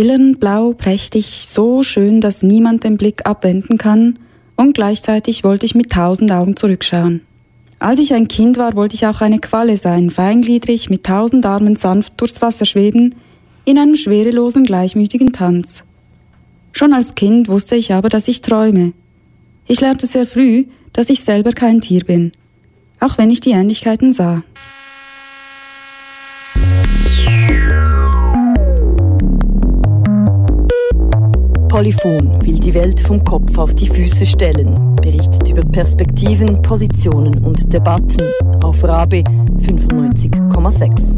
schillernd blau, prächtig, so schön, dass niemand den Blick abwenden kann, und gleichzeitig wollte ich mit tausend Augen zurückschauen. Als ich ein Kind war, wollte ich auch eine Qualle sein, feingliedrig, mit tausend Armen sanft durchs Wasser schweben, in einem schwerelosen, gleichmütigen Tanz. Schon als Kind wusste ich aber, dass ich träume. Ich lernte sehr früh, dass ich selber kein Tier bin, auch wenn ich die Ähnlichkeiten sah. Polyphon will die Welt vom Kopf auf die Füße stellen, berichtet über Perspektiven, Positionen und Debatten auf Rabe 95,6.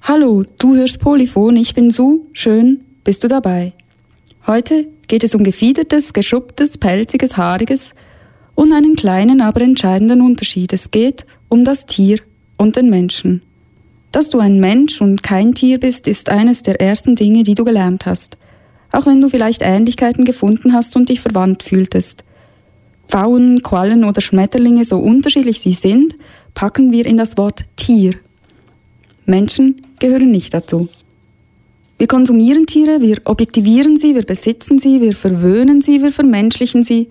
Hallo, du hörst Polyphon, ich bin Su, schön, bist du dabei. Heute geht es um gefiedertes, geschupptes, pelziges, haariges, und einen kleinen, aber entscheidenden Unterschied. Es geht um das Tier und den Menschen. Dass du ein Mensch und kein Tier bist, ist eines der ersten Dinge, die du gelernt hast. Auch wenn du vielleicht Ähnlichkeiten gefunden hast und dich verwandt fühltest. Pfauen, Quallen oder Schmetterlinge, so unterschiedlich sie sind, packen wir in das Wort Tier. Menschen gehören nicht dazu. Wir konsumieren Tiere, wir objektivieren sie, wir besitzen sie, wir verwöhnen sie, wir vermenschlichen sie,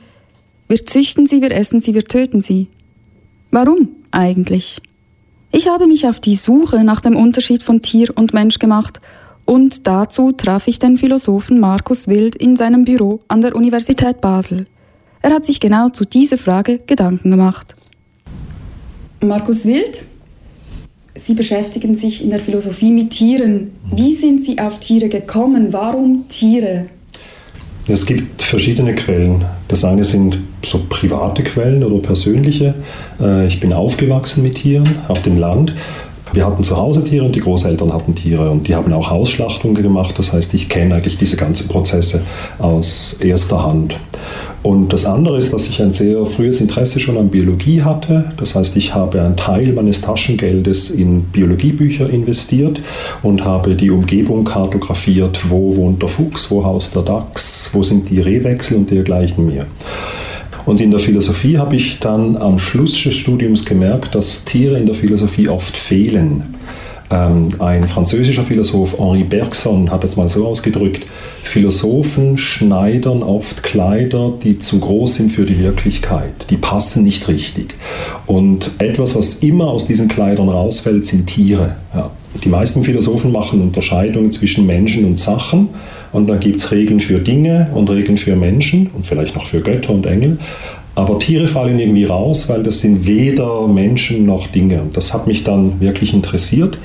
wir züchten sie, wir essen sie, wir töten sie. Warum eigentlich? Ich habe mich auf die Suche nach dem Unterschied von Tier und Mensch gemacht und dazu traf ich den Philosophen Markus Wild in seinem Büro an der Universität Basel. Er hat sich genau zu dieser Frage Gedanken gemacht. Markus Wild, Sie beschäftigen sich in der Philosophie mit Tieren. Wie sind Sie auf Tiere gekommen? Warum Tiere? Es gibt verschiedene Quellen. Das eine sind so private Quellen oder persönliche. Äh, ich bin aufgewachsen mit Tieren auf dem Land. Wir hatten zu Hause Tiere und die Großeltern hatten Tiere und die haben auch Hausschlachtungen gemacht. Das heißt, ich kenne eigentlich diese ganzen Prozesse aus erster Hand. Und das andere ist, dass ich ein sehr frühes Interesse schon an Biologie hatte. Das heißt, ich habe einen Teil meines Taschengeldes in Biologiebücher investiert und habe die Umgebung kartografiert. Wo wohnt der Fuchs, wo haust der Dachs, wo sind die Rehwechsel und dergleichen mehr. Und in der Philosophie habe ich dann am Schluss des Studiums gemerkt, dass Tiere in der Philosophie oft fehlen. Ähm, ein französischer Philosoph, Henri Bergson, hat es mal so ausgedrückt, Philosophen schneidern oft Kleider, die zu groß sind für die Wirklichkeit. Die passen nicht richtig. Und etwas, was immer aus diesen Kleidern rausfällt, sind Tiere. Ja. Die meisten Philosophen machen Unterscheidungen zwischen Menschen und Sachen. Und dann gibt es Regeln für Dinge und Regeln für Menschen und vielleicht noch für Götter und Engel. Aber Tiere fallen irgendwie raus, weil das sind weder Menschen noch Dinge. Und das hat mich dann wirklich interessiert.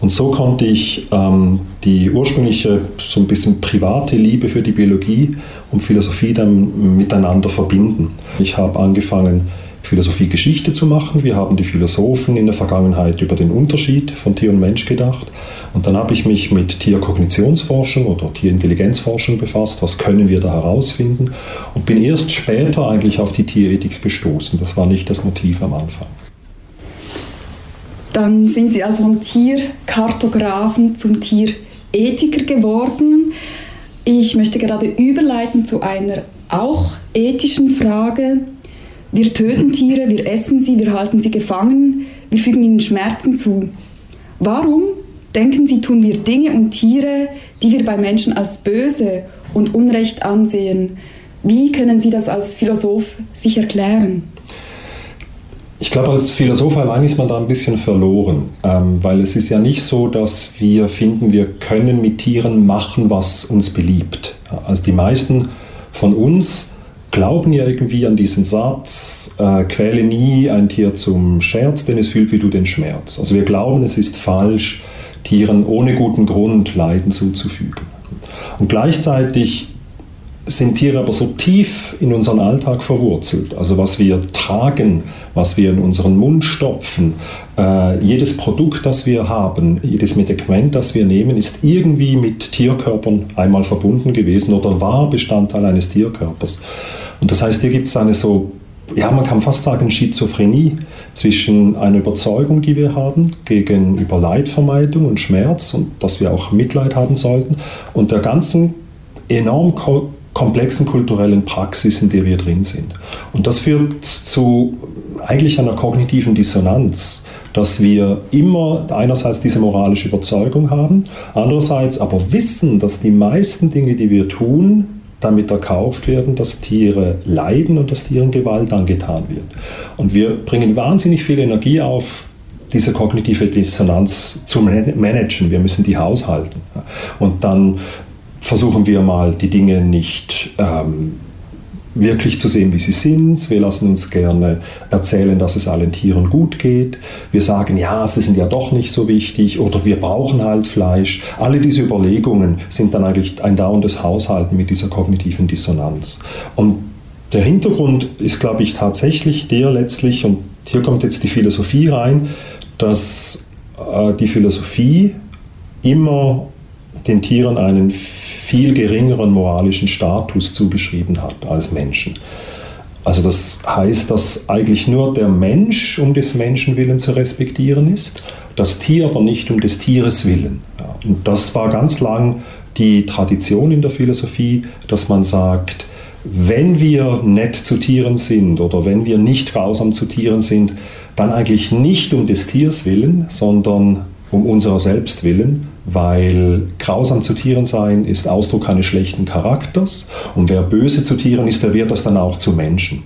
Und so konnte ich ähm, die ursprüngliche, so ein bisschen private Liebe für die Biologie und Philosophie dann miteinander verbinden. Ich habe angefangen, Philosophie Geschichte zu machen. Wir haben die Philosophen in der Vergangenheit über den Unterschied von Tier und Mensch gedacht. Und dann habe ich mich mit Tierkognitionsforschung oder Tierintelligenzforschung befasst. Was können wir da herausfinden? Und bin erst später eigentlich auf die Tierethik gestoßen. Das war nicht das Motiv am Anfang. Dann sind Sie also vom Tierkartografen zum Tierethiker geworden. Ich möchte gerade überleiten zu einer auch ethischen Frage. Wir töten Tiere, wir essen sie, wir halten sie gefangen, wir fügen ihnen Schmerzen zu. Warum denken Sie, tun wir Dinge und Tiere, die wir bei Menschen als böse und unrecht ansehen? Wie können Sie das als Philosoph sich erklären? Ich glaube, als Philosoph allein ist man da ein bisschen verloren, ähm, weil es ist ja nicht so, dass wir finden, wir können mit Tieren machen, was uns beliebt. Also die meisten von uns glauben ja irgendwie an diesen Satz, äh, quäle nie ein Tier zum Scherz, denn es fühlt wie du den Schmerz. Also wir glauben, es ist falsch, Tieren ohne guten Grund Leiden zuzufügen. Und gleichzeitig sind Tiere aber so tief in unseren Alltag verwurzelt. Also was wir tragen, was wir in unseren Mund stopfen, äh, jedes Produkt, das wir haben, jedes Medikament, das wir nehmen, ist irgendwie mit Tierkörpern einmal verbunden gewesen oder war Bestandteil eines Tierkörpers. Und das heißt, hier gibt es eine so, ja, man kann fast sagen, Schizophrenie zwischen einer Überzeugung, die wir haben, gegenüber Leidvermeidung und Schmerz und dass wir auch Mitleid haben sollten und der ganzen enorm komplexen kulturellen Praxis, in der wir drin sind. Und das führt zu eigentlich einer kognitiven Dissonanz, dass wir immer einerseits diese moralische Überzeugung haben, andererseits aber wissen, dass die meisten Dinge, die wir tun, damit erkauft werden, dass Tiere leiden und dass Tieren Gewalt angetan wird. Und wir bringen wahnsinnig viel Energie auf, diese kognitive Dissonanz zu managen. Wir müssen die haushalten. Und dann versuchen wir mal die Dinge nicht ähm, wirklich zu sehen, wie sie sind. Wir lassen uns gerne erzählen, dass es allen Tieren gut geht. Wir sagen, ja, sie sind ja doch nicht so wichtig oder wir brauchen halt Fleisch. Alle diese Überlegungen sind dann eigentlich ein dauerndes Haushalten mit dieser kognitiven Dissonanz. Und der Hintergrund ist, glaube ich, tatsächlich der letztlich, und hier kommt jetzt die Philosophie rein, dass äh, die Philosophie immer den Tieren einen viel geringeren moralischen Status zugeschrieben hat als Menschen. Also das heißt, dass eigentlich nur der Mensch um des Menschen willen zu respektieren ist, das Tier aber nicht um des Tieres willen. Und das war ganz lang die Tradition in der Philosophie, dass man sagt, wenn wir nett zu Tieren sind oder wenn wir nicht grausam zu Tieren sind, dann eigentlich nicht um des Tiers willen, sondern um unserer selbst willen, weil grausam zu Tieren sein ist Ausdruck eines schlechten Charakters und wer böse zu Tieren ist, der wird das dann auch zu Menschen.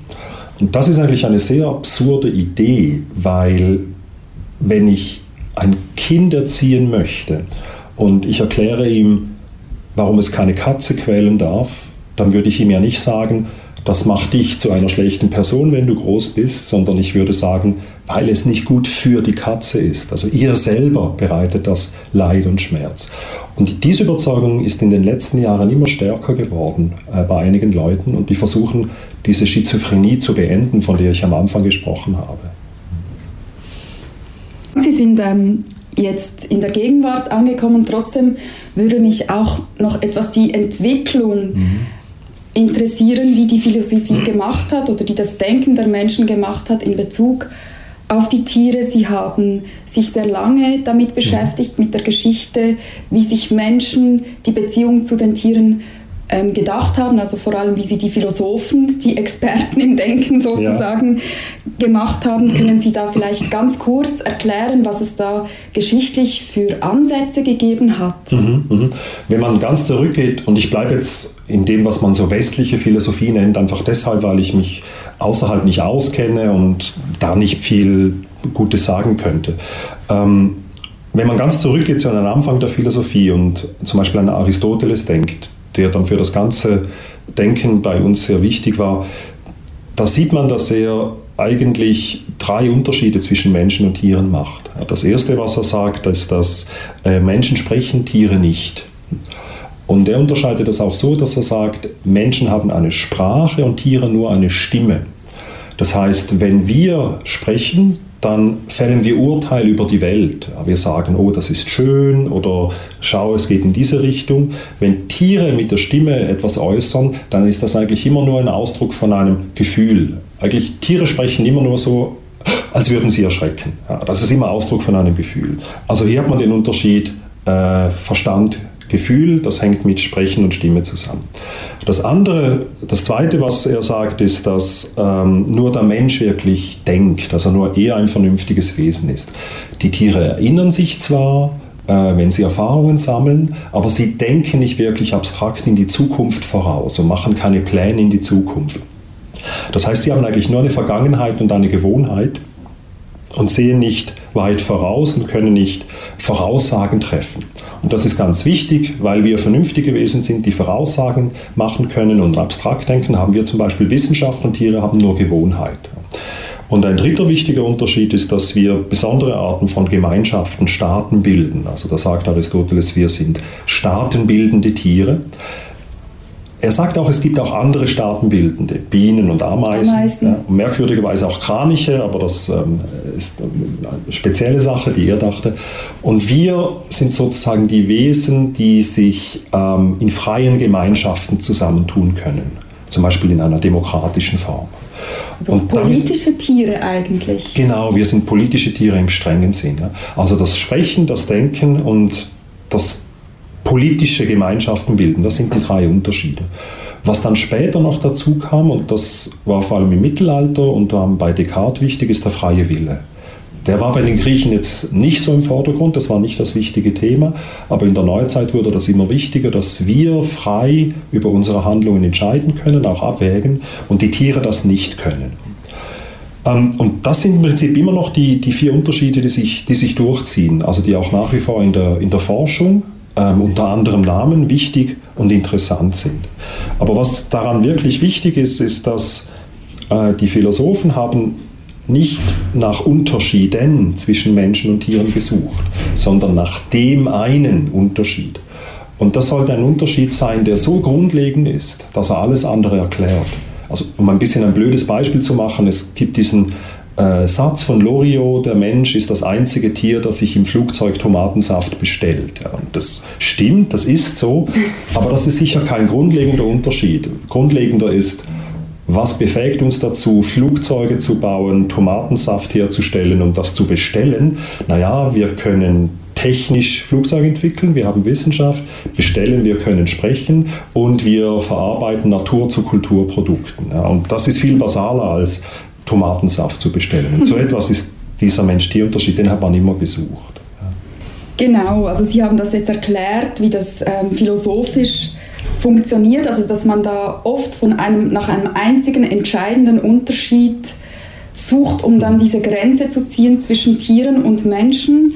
Und das ist eigentlich eine sehr absurde Idee, weil wenn ich ein Kind erziehen möchte und ich erkläre ihm, warum es keine Katze quälen darf, dann würde ich ihm ja nicht sagen, das macht dich zu einer schlechten Person, wenn du groß bist, sondern ich würde sagen, weil es nicht gut für die Katze ist. Also ihr selber bereitet das Leid und Schmerz. Und diese Überzeugung ist in den letzten Jahren immer stärker geworden äh, bei einigen Leuten und die versuchen, diese Schizophrenie zu beenden, von der ich am Anfang gesprochen habe. Sie sind ähm, jetzt in der Gegenwart angekommen. Trotzdem würde mich auch noch etwas die Entwicklung mhm interessieren, wie die Philosophie gemacht hat oder die das Denken der Menschen gemacht hat in Bezug auf die Tiere. Sie haben sich sehr lange damit beschäftigt, mit der Geschichte, wie sich Menschen die Beziehung zu den Tieren ähm, gedacht haben, also vor allem wie sie die Philosophen, die Experten im Denken sozusagen ja. gemacht haben. Können Sie da vielleicht ganz kurz erklären, was es da geschichtlich für Ansätze gegeben hat? Mhm, mh. Wenn man ganz zurückgeht, und ich bleibe jetzt in dem, was man so westliche Philosophie nennt, einfach deshalb, weil ich mich außerhalb nicht auskenne und da nicht viel Gutes sagen könnte. Ähm, wenn man ganz zurückgeht zu einem Anfang der Philosophie und zum Beispiel an Aristoteles denkt, der dann für das ganze Denken bei uns sehr wichtig war, da sieht man, dass er eigentlich drei Unterschiede zwischen Menschen und Tieren macht. Das erste, was er sagt, ist, dass äh, Menschen sprechen, Tiere nicht. Und er unterscheidet das auch so, dass er sagt, Menschen haben eine Sprache und Tiere nur eine Stimme. Das heißt, wenn wir sprechen, dann fällen wir Urteil über die Welt. Wir sagen, oh, das ist schön oder schau, es geht in diese Richtung. Wenn Tiere mit der Stimme etwas äußern, dann ist das eigentlich immer nur ein Ausdruck von einem Gefühl. Eigentlich Tiere sprechen immer nur so, als würden sie erschrecken. Das ist immer Ausdruck von einem Gefühl. Also hier hat man den Unterschied äh, Verstand Gefühl, das hängt mit Sprechen und Stimme zusammen. Das andere, das zweite, was er sagt, ist, dass ähm, nur der Mensch wirklich denkt, dass er nur eher ein vernünftiges Wesen ist. Die Tiere erinnern sich zwar, äh, wenn sie Erfahrungen sammeln, aber sie denken nicht wirklich abstrakt in die Zukunft voraus und machen keine Pläne in die Zukunft. Das heißt, sie haben eigentlich nur eine Vergangenheit und eine Gewohnheit und sehen nicht weit voraus und können nicht Voraussagen treffen. Und das ist ganz wichtig, weil wir vernünftige Wesen sind, die Voraussagen machen können und abstrakt denken, haben wir zum Beispiel Wissenschaft und Tiere haben nur Gewohnheit. Und ein dritter wichtiger Unterschied ist, dass wir besondere Arten von Gemeinschaften, Staaten bilden. Also da sagt Aristoteles, wir sind staatenbildende Tiere. Er sagt auch, es gibt auch andere Staatenbildende, Bienen und Ameisen. Ameisen. Ja, und merkwürdigerweise auch Kraniche, aber das ähm, ist eine spezielle Sache, die er dachte. Und wir sind sozusagen die Wesen, die sich ähm, in freien Gemeinschaften zusammentun können. Zum Beispiel in einer demokratischen Form. Also und politische damit, Tiere eigentlich. Genau, wir sind politische Tiere im strengen Sinne. Also das Sprechen, das Denken und das politische Gemeinschaften bilden. Das sind die drei Unterschiede. Was dann später noch dazu kam, und das war vor allem im Mittelalter und bei Descartes wichtig, ist der freie Wille. Der war bei den Griechen jetzt nicht so im Vordergrund, das war nicht das wichtige Thema, aber in der Neuzeit wurde das immer wichtiger, dass wir frei über unsere Handlungen entscheiden können, auch abwägen und die Tiere das nicht können. Ähm, und das sind im Prinzip immer noch die, die vier Unterschiede, die sich, die sich durchziehen, also die auch nach wie vor in der, in der Forschung ähm, unter anderem Namen wichtig und interessant sind. Aber was daran wirklich wichtig ist, ist, dass äh, die Philosophen haben nicht nach Unterschieden zwischen Menschen und Tieren gesucht, sondern nach dem einen Unterschied. Und das sollte ein Unterschied sein, der so grundlegend ist, dass er alles andere erklärt. Also um ein bisschen ein blödes Beispiel zu machen, es gibt diesen äh, Satz von Loriot, der Mensch ist das einzige Tier, das sich im Flugzeug Tomatensaft bestellt. Ja, das stimmt, das ist so, aber das ist sicher kein grundlegender Unterschied. Grundlegender ist, was befähigt uns dazu, Flugzeuge zu bauen, Tomatensaft herzustellen und das zu bestellen? Naja, wir können technisch Flugzeuge entwickeln, wir haben Wissenschaft, bestellen, wir können sprechen und wir verarbeiten Natur zu Kulturprodukten. Ja, und das ist viel basaler als Tomatensaft zu bestellen. Und so etwas ist dieser Mensch-Tier-Unterschied, den hat man immer gesucht. Genau, also Sie haben das jetzt erklärt, wie das ähm, philosophisch funktioniert, also dass man da oft von einem, nach einem einzigen entscheidenden Unterschied sucht, um dann diese Grenze zu ziehen zwischen Tieren und Menschen.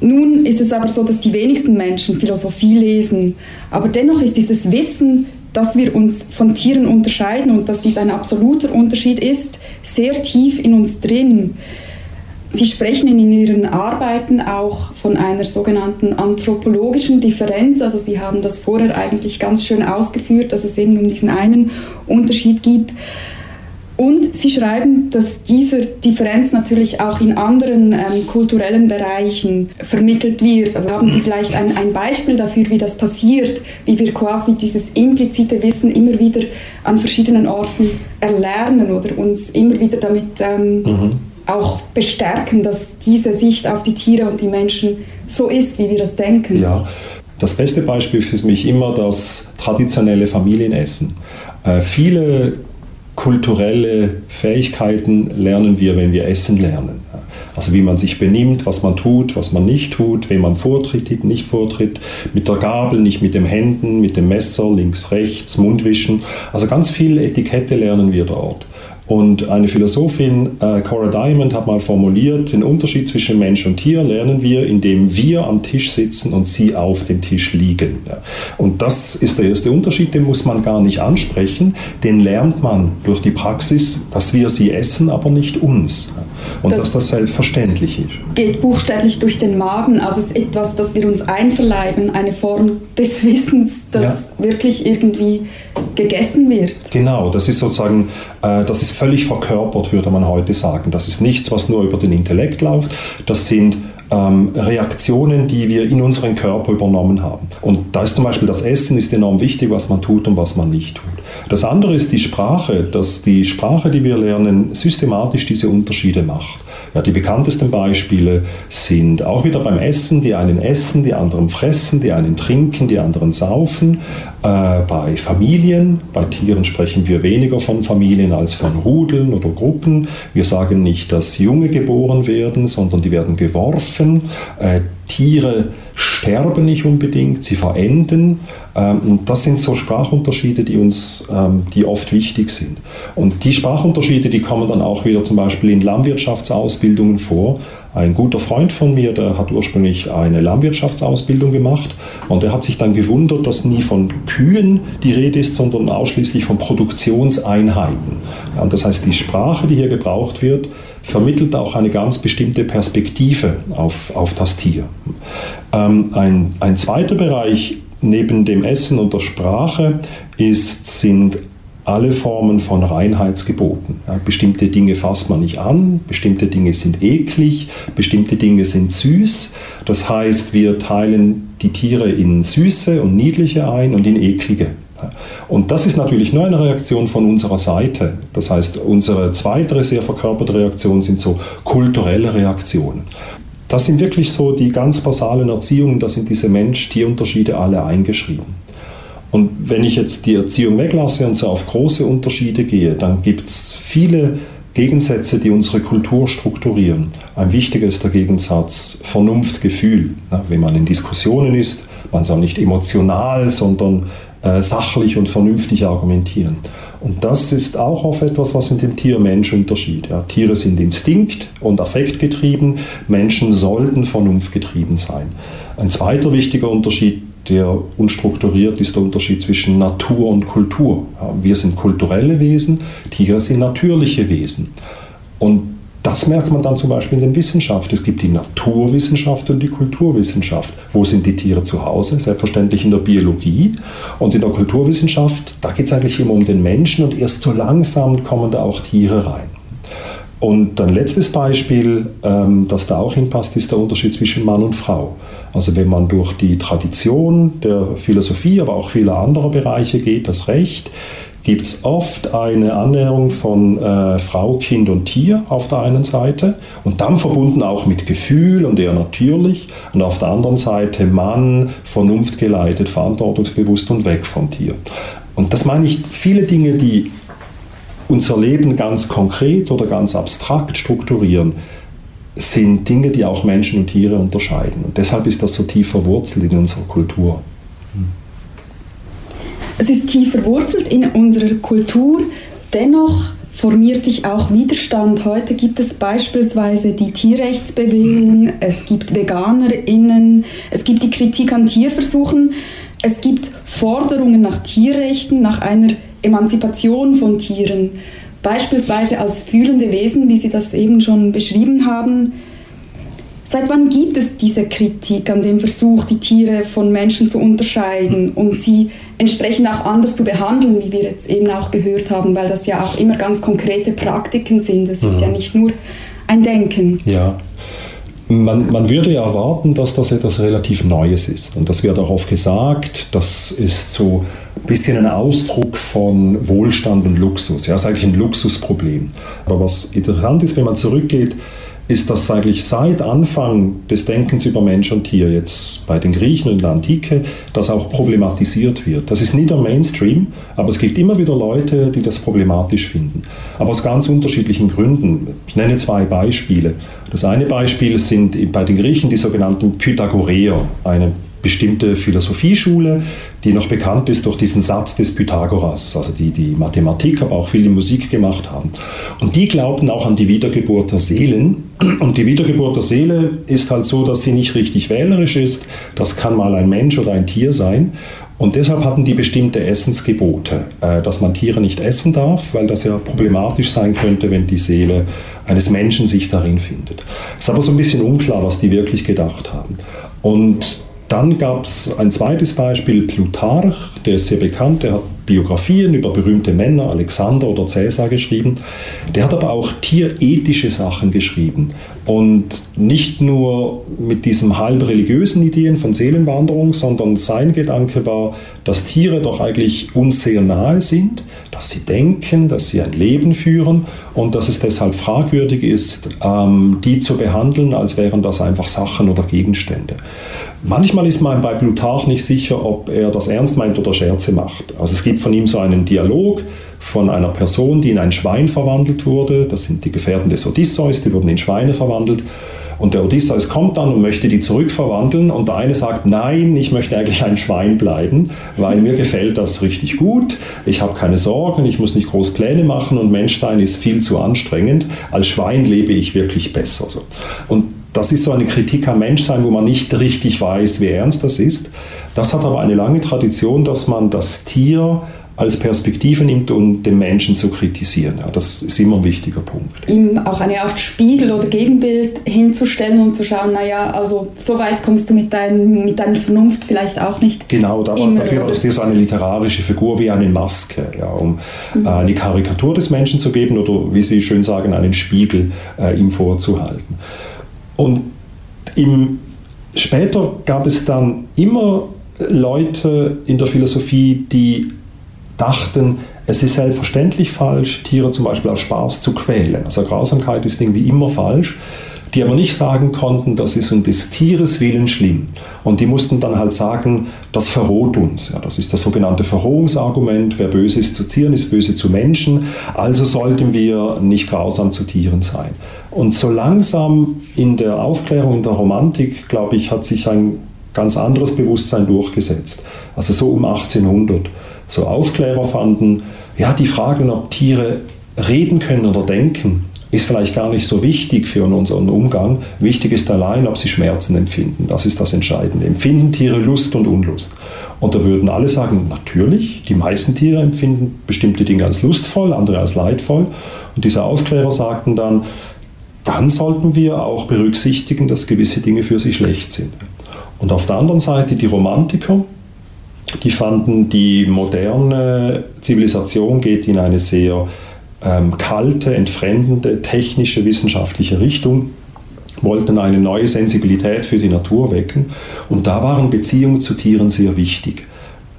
Nun ist es aber so, dass die wenigsten Menschen Philosophie lesen, aber dennoch ist dieses Wissen, dass wir uns von Tieren unterscheiden und dass dies ein absoluter Unterschied ist, sehr tief in uns drin. Sie sprechen in Ihren Arbeiten auch von einer sogenannten anthropologischen Differenz. Also Sie haben das vorher eigentlich ganz schön ausgeführt, dass es eben um diesen einen Unterschied gibt. Und Sie schreiben, dass diese Differenz natürlich auch in anderen ähm, kulturellen Bereichen vermittelt wird. Also haben Sie vielleicht ein, ein, Beispiel dafür, wie das passiert, wie wir quasi dieses implizite Wissen immer wieder an verschiedenen Orten erlernen oder uns immer wieder damit ähm, mhm auch bestärken, dass diese Sicht auf die Tiere und die Menschen so ist, wie wir das denken. Ja, das beste Beispiel für mich immer das traditionelle Familienessen. Äh, viele kulturelle Fähigkeiten lernen wir, wenn wir essen lernen. Also wie man sich benimmt, was man tut, was man nicht tut, wenn man vortritt, nicht vortritt, mit der Gabel, nicht mit den Händen, mit dem Messer, links, rechts, Mundwischen. Also ganz viel Etikette lernen wir dort. Und eine Philosophin, äh, Cora Diamond, hat mal formuliert, den Unterschied zwischen Mensch und Tier lernen wir, indem wir am Tisch sitzen und sie auf dem Tisch liegen. Ja. Und das ist der erste Unterschied, den muss man gar nicht ansprechen, den lernt man durch die Praxis, dass wir sie essen, aber nicht uns. Ja. Und das dass das selbstverständlich ist. Geht buchstäblich durch den Magen, also es ist etwas, das wir uns einverleiben, eine Form des Wissens, das ja. wirklich irgendwie gegessen wird. Genau, das ist sozusagen, äh, das ist völlig verkörpert, würde man heute sagen. Das ist nichts, was nur über den Intellekt läuft. Das sind ähm, Reaktionen, die wir in unseren Körper übernommen haben. Und da ist zum Beispiel das Essen ist enorm wichtig, was man tut und was man nicht tut. Das andere ist die Sprache, dass die Sprache, die wir lernen, systematisch diese Unterschiede macht. Ja, die bekanntesten Beispiele sind auch wieder beim Essen, die einen essen, die anderen fressen, die einen trinken, die anderen saufen. Äh, bei Familien, bei Tieren sprechen wir weniger von Familien als von Rudeln oder Gruppen. Wir sagen nicht, dass Junge geboren werden, sondern die werden geworfen. Äh, Tiere sterben nicht unbedingt, sie verenden. Ähm, das sind so Sprachunterschiede, die uns, ähm, die oft wichtig sind. Und die Sprachunterschiede, die kommen dann auch wieder zum Beispiel in Landwirtschaftsausbildungen vor. Ein guter Freund von mir, der hat ursprünglich eine Landwirtschaftsausbildung gemacht und er hat sich dann gewundert, dass nie von Kühen die Rede ist, sondern ausschließlich von Produktionseinheiten. Ja, das heißt, die Sprache, die hier gebraucht wird, vermittelt auch eine ganz bestimmte Perspektive auf, auf das Tier. Ähm, ein, ein zweiter Bereich neben dem Essen und der Sprache ist, sind alle Formen von Reinheitsgeboten. Ja, bestimmte Dinge fasst man nicht an, bestimmte Dinge sind eklig, bestimmte Dinge sind süß. Das heißt, wir teilen die Tiere in süße und niedliche ein und in eklige. Und das ist natürlich nur eine Reaktion von unserer Seite. Das heißt, unsere zweite sehr verkörperte Reaktion sind so kulturelle Reaktionen. Das sind wirklich so die ganz basalen Erziehungen, da sind diese Mensch-Tier-Unterschiede alle eingeschrieben. Und wenn ich jetzt die Erziehung weglasse und so auf große Unterschiede gehe, dann gibt es viele Gegensätze, die unsere Kultur strukturieren. Ein wichtiger ist der Gegensatz Vernunft-Gefühl. Wenn man in Diskussionen ist, man soll nicht emotional, sondern äh, sachlich und vernünftig argumentieren. Und das ist auch auf etwas, was mit dem Tier-Mensch unterschied. Ja, Tiere sind instinkt- und affektgetrieben, Menschen sollten vernunftgetrieben sein. Ein zweiter wichtiger Unterschied, der unstrukturiert ist, der Unterschied zwischen Natur und Kultur. Ja, wir sind kulturelle Wesen, Tiere sind natürliche Wesen. Und das merkt man dann zum Beispiel in der Wissenschaft. Es gibt die Naturwissenschaft und die Kulturwissenschaft. Wo sind die Tiere zu Hause? Selbstverständlich in der Biologie. Und in der Kulturwissenschaft, da geht es eigentlich immer um den Menschen und erst so langsam kommen da auch Tiere rein. Und ein letztes Beispiel, ähm, das da auch hinpasst, ist der Unterschied zwischen Mann und Frau. Also wenn man durch die Tradition der Philosophie, aber auch vieler anderer Bereiche geht, das Recht, gibt es oft eine Annäherung von äh, Frau, Kind und Tier auf der einen Seite und dann verbunden auch mit Gefühl und eher natürlich und auf der anderen Seite Mann, vernunftgeleitet, verantwortungsbewusst und weg vom Tier. Und das meine ich, viele Dinge, die unser Leben ganz konkret oder ganz abstrakt strukturieren, sind Dinge, die auch Menschen und Tiere unterscheiden. Und deshalb ist das so tief verwurzelt in unserer Kultur. Es ist tief verwurzelt in unserer Kultur, dennoch formiert sich auch Widerstand. Heute gibt es beispielsweise die Tierrechtsbewegung, es gibt VeganerInnen, es gibt die Kritik an Tierversuchen, es gibt Forderungen nach Tierrechten, nach einer Emanzipation von Tieren, beispielsweise als fühlende Wesen, wie Sie das eben schon beschrieben haben. Seit wann gibt es diese Kritik an dem Versuch, die Tiere von Menschen zu unterscheiden und sie entsprechend auch anders zu behandeln, wie wir jetzt eben auch gehört haben, weil das ja auch immer ganz konkrete Praktiken sind. Es ist mhm. ja nicht nur ein Denken. Ja. Man, man, würde ja erwarten, dass das etwas relativ Neues ist. Und das wird auch oft gesagt, das ist so ein bisschen ein Ausdruck von Wohlstand und Luxus. Ja, das ist eigentlich ein Luxusproblem. Aber was interessant ist, wenn man zurückgeht, ist, dass eigentlich seit Anfang des Denkens über Mensch und Tier, jetzt bei den Griechen in der Antike, das auch problematisiert wird. Das ist nie der Mainstream, aber es gibt immer wieder Leute, die das problematisch finden. Aber aus ganz unterschiedlichen Gründen. Ich nenne zwei Beispiele. Das eine Beispiel sind bei den Griechen die sogenannten Pythagoreer, eine bestimmte Philosophieschule, die noch bekannt ist durch diesen Satz des Pythagoras, also die die Mathematik, aber auch viel die Musik gemacht haben. Und die glaubten auch an die Wiedergeburt der Seelen. Und die Wiedergeburt der Seele ist halt so, dass sie nicht richtig wählerisch ist. Das kann mal ein Mensch oder ein Tier sein. Und deshalb hatten die bestimmte Essensgebote, äh, dass man Tiere nicht essen darf, weil das ja problematisch sein könnte, wenn die Seele eines Menschen sich darin findet. Es ist aber so ein bisschen unklar, was die wirklich gedacht haben. Und dann gab es ein zweites Beispiel, Plutarch, der ist sehr bekannt, der hat Biografien über berühmte Männer, Alexander oder Cäsar geschrieben. Der hat aber auch tierethische Sachen geschrieben. Und nicht nur mit diesen halb religiösen Ideen von Seelenwanderung, sondern sein Gedanke war, dass Tiere doch eigentlich uns sehr nahe sind, dass sie denken, dass sie ein Leben führen und dass es deshalb fragwürdig ist, ähm, die zu behandeln, als wären das einfach Sachen oder Gegenstände. Manchmal ist man bei Plutarch nicht sicher, ob er das ernst meint oder Scherze macht. Also es gibt von ihm so einen Dialog von einer Person, die in ein Schwein verwandelt wurde. Das sind die Gefährten des Odysseus, die wurden in Schweine verwandelt. Und der Odysseus kommt dann und möchte die zurückverwandeln und der eine sagt, nein, ich möchte eigentlich ein Schwein bleiben, weil mir gefällt das richtig gut, ich habe keine Sorgen, ich muss nicht groß Pläne machen und Menschsein ist viel zu anstrengend, als Schwein lebe ich wirklich besser. Und das ist so eine Kritik am Menschsein, wo man nicht richtig weiß, wie ernst das ist. Das hat aber eine lange Tradition, dass man das Tier als Perspektive nimmt, um den Menschen zu kritisieren. Ja, das ist immer ein wichtiger Punkt. Ihm auch eine Art Spiegel oder Gegenbild hinzustellen und zu schauen, naja, also so weit kommst du mit, dein, mit deiner Vernunft vielleicht auch nicht. Genau, da, dafür war es dir so eine literarische Figur wie eine Maske, ja, um mhm. äh, eine Karikatur des Menschen zu geben oder, wie Sie schön sagen, einen Spiegel äh, ihm vorzuhalten. Und im, später gab es dann immer Leute in der Philosophie, die dachten, es ist selbstverständlich falsch, Tiere zum Beispiel aus Spaß zu quälen. Also Grausamkeit ist irgendwie immer falsch. Die aber nicht sagen konnten, das ist um des Tieres willen schlimm. Und die mussten dann halt sagen, das verroht uns. Ja, das ist das sogenannte Verrohungsargument. Wer böse ist zu Tieren, ist böse zu Menschen. Also sollten wir nicht grausam zu Tieren sein. Und so langsam in der Aufklärung, in der Romantik, glaube ich, hat sich ein ganz anderes Bewusstsein durchgesetzt. Also so um 1800. So Aufklärer fanden, ja, die Frage, ob Tiere reden können oder denken, ist vielleicht gar nicht so wichtig für unseren Umgang. Wichtig ist allein, ob sie Schmerzen empfinden. Das ist das Entscheidende. Empfinden Tiere Lust und Unlust? Und da würden alle sagen, natürlich, die meisten Tiere empfinden bestimmte Dinge als lustvoll, andere als leidvoll. Und diese Aufklärer sagten dann, dann sollten wir auch berücksichtigen, dass gewisse Dinge für sie schlecht sind. Und auf der anderen Seite die Romantiker, die fanden, die moderne Zivilisation geht in eine sehr ähm, kalte, entfremdende, technische, wissenschaftliche Richtung, wollten eine neue Sensibilität für die Natur wecken. Und da waren Beziehungen zu Tieren sehr wichtig.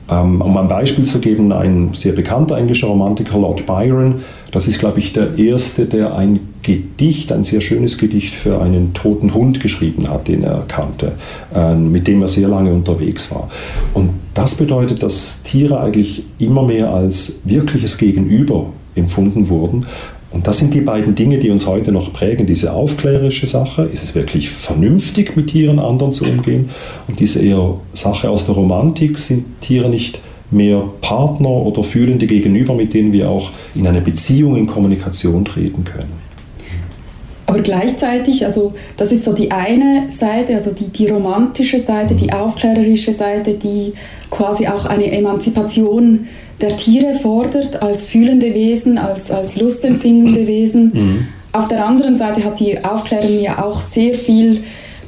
Ähm, um ein Beispiel zu geben, ein sehr bekannter englischer Romantiker, Lord Byron, das ist, glaube ich, der erste, der ein Gedicht, ein sehr schönes Gedicht für einen toten Hund geschrieben hat, den er kannte, äh, mit dem er sehr lange unterwegs war. Und das bedeutet, dass Tiere eigentlich immer mehr als wirkliches Gegenüber empfunden wurden. Und das sind die beiden Dinge, die uns heute noch prägen. Diese aufklärerische Sache, ist es wirklich vernünftig, mit Tieren anderen zu umgehen? Und diese eher Sache aus der Romantik, sind Tiere nicht mehr Partner oder fühlende Gegenüber, mit denen wir auch in eine Beziehung, in Kommunikation treten können. Aber gleichzeitig, also das ist so die eine Seite, also die, die romantische Seite, die aufklärerische Seite, die quasi auch eine Emanzipation der Tiere fordert als fühlende Wesen, als, als lustempfindende Wesen. Mhm. Auf der anderen Seite hat die Aufklärung ja auch sehr viel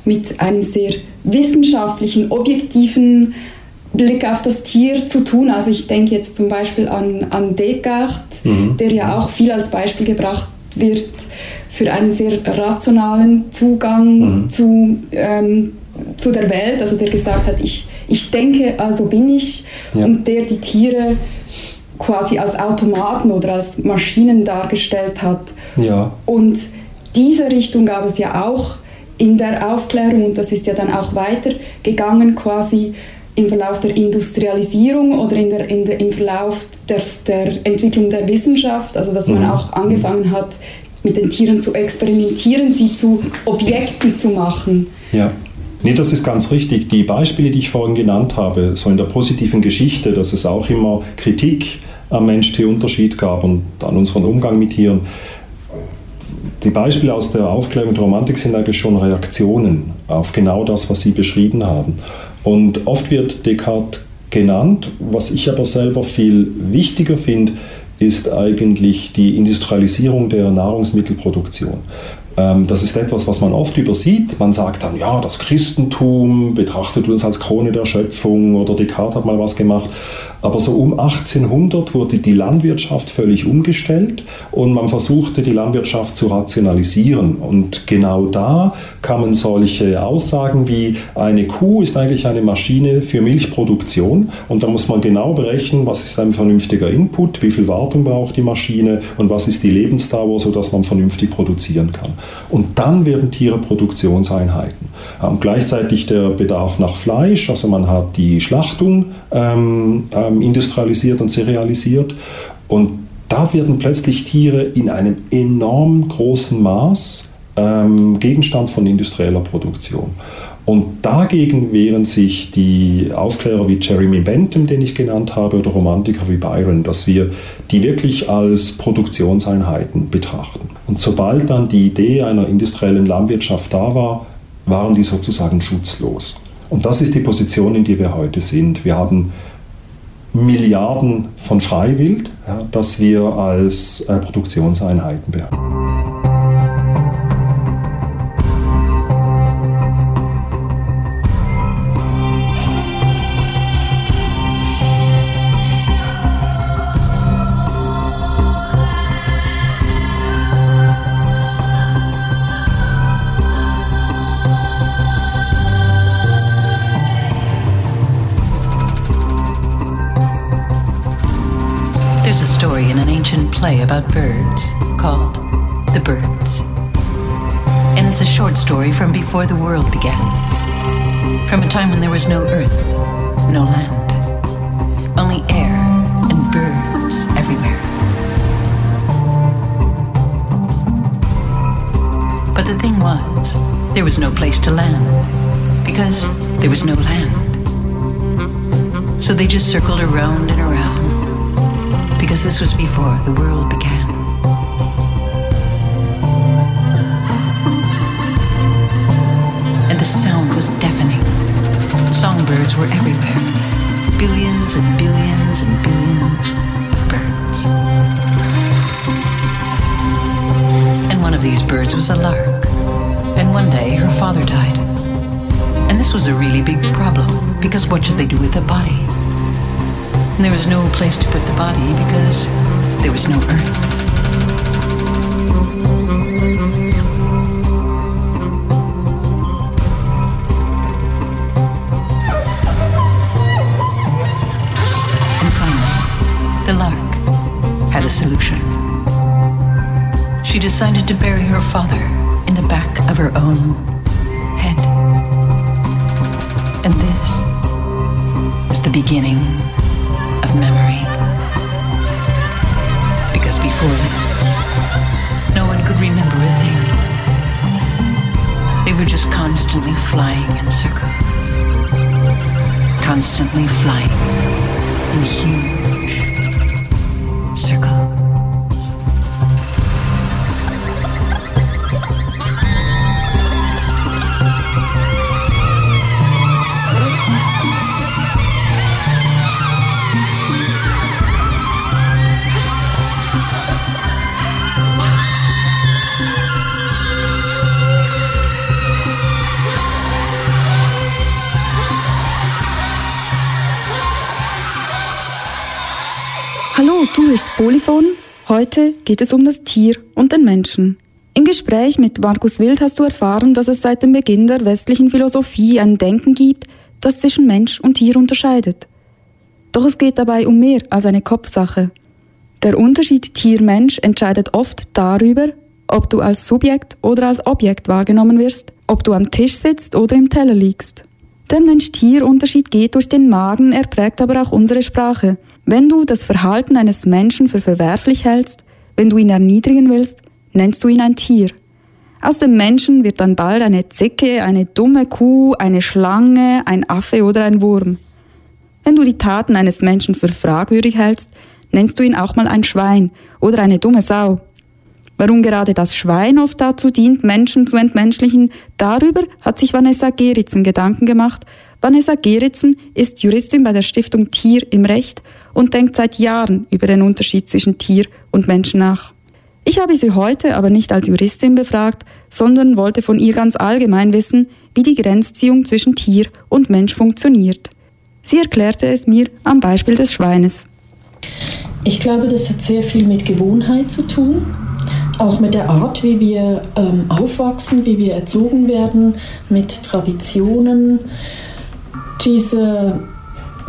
mit einem sehr wissenschaftlichen, objektiven Blick auf das Tier zu tun. Also ich denke jetzt zum Beispiel an, an Descartes, mhm. der ja auch viel als Beispiel gebracht wird für einen sehr rationalen Zugang mhm. zu, ähm, zu der Welt. Also der gesagt hat, ich, ich denke, also bin ich. Ja. Und der die Tiere quasi als Automaten oder als Maschinen dargestellt hat. Ja. Und diese Richtung gab es ja auch in der Aufklärung und das ist ja dann auch weitergegangen quasi im Verlauf der Industrialisierung oder in der, in der, im Verlauf der, der Entwicklung der Wissenschaft, also dass man mhm. auch angefangen hat, mit den Tieren zu experimentieren, sie zu Objekten zu machen. Ja. Nee, das ist ganz richtig. Die Beispiele, die ich vorhin genannt habe, so in der positiven Geschichte, dass es auch immer Kritik am Mensch-Tier-Unterschied gab und an unseren Umgang mit Tieren. Die Beispiele aus der Aufklärung der Romantik sind eigentlich schon Reaktionen auf genau das, was Sie beschrieben haben. Und oft wird Descartes genannt, was ich aber selber viel wichtiger finde, ist eigentlich die Industrialisierung der Nahrungsmittelproduktion. Ähm, das ist etwas, was man oft übersieht. Man sagt dann, ja, das Christentum betrachtet uns als Krone der Schöpfung oder Descartes hat mal was gemacht. Aber so um 1800 wurde die Landwirtschaft völlig umgestellt und man versuchte, die Landwirtschaft zu rationalisieren. Und genau da kamen solche Aussagen wie, eine Kuh ist eigentlich eine Maschine für Milchproduktion und da muss man genau berechnen, was ist ein vernünftiger Input, wie viel Wartung braucht die Maschine und was ist die Lebensdauer, sodass man vernünftig produzieren kann. Und dann werden Tiere Produktionseinheiten. Und gleichzeitig der Bedarf nach Fleisch, also man hat die Schlachtung, ähm, ähm, industrialisiert und serialisiert. Und da werden plötzlich Tiere in einem enorm großen Maß ähm, Gegenstand von industrieller Produktion. Und dagegen wehren sich die Aufklärer wie Jeremy Bentham, den ich genannt habe, oder Romantiker wie Byron, dass wir die wirklich als Produktionseinheiten betrachten. Und sobald dann die Idee einer industriellen Landwirtschaft da war, waren die sozusagen schutzlos. Und das ist die Position, in der wir heute sind. Wir haben Milliarden von Freiwild, ja, das wir als äh, Produktionseinheiten behandeln. Play about birds called The Birds. And it's a short story from before the world began. From a time when there was no earth, no land, only air and birds everywhere. But the thing was, there was no place to land because there was no land. So they just circled around and around because this was before the world began. And the sound was deafening. Songbirds were everywhere. Billions and billions and billions of birds. And one of these birds was a lark. And one day her father died. And this was a really big problem because what should they do with the body? And there was no place to put the body because there was no earth. The lark had a solution. She decided to bury her father in the back of her own head. And this was the beginning of memory. Because before this, no one could remember a thing. They were just constantly flying in circles, constantly flying in huge circles. Hallo, du hörst Polyphon. Heute geht es um das Tier und den Menschen. Im Gespräch mit Markus Wild hast du erfahren, dass es seit dem Beginn der westlichen Philosophie ein Denken gibt, das zwischen Mensch und Tier unterscheidet. Doch es geht dabei um mehr als eine Kopfsache. Der Unterschied Tier-Mensch entscheidet oft darüber, ob du als Subjekt oder als Objekt wahrgenommen wirst, ob du am Tisch sitzt oder im Teller liegst. Der Mensch-Tier-Unterschied geht durch den Magen, er prägt aber auch unsere Sprache. Wenn du das Verhalten eines Menschen für verwerflich hältst, wenn du ihn erniedrigen willst, nennst du ihn ein Tier. Aus dem Menschen wird dann bald eine Zicke, eine dumme Kuh, eine Schlange, ein Affe oder ein Wurm. Wenn du die Taten eines Menschen für fragwürdig hältst, nennst du ihn auch mal ein Schwein oder eine dumme Sau. Warum gerade das Schwein oft dazu dient, Menschen zu entmenschlichen, darüber hat sich Vanessa Geritzen Gedanken gemacht. Vanessa Geritzen ist Juristin bei der Stiftung Tier im Recht und denkt seit Jahren über den Unterschied zwischen Tier und Menschen nach. Ich habe sie heute aber nicht als Juristin befragt, sondern wollte von ihr ganz allgemein wissen, wie die Grenzziehung zwischen Tier und Mensch funktioniert. Sie erklärte es mir am Beispiel des Schweines. Ich glaube, das hat sehr viel mit Gewohnheit zu tun, auch mit der Art, wie wir ähm, aufwachsen, wie wir erzogen werden, mit Traditionen. Diese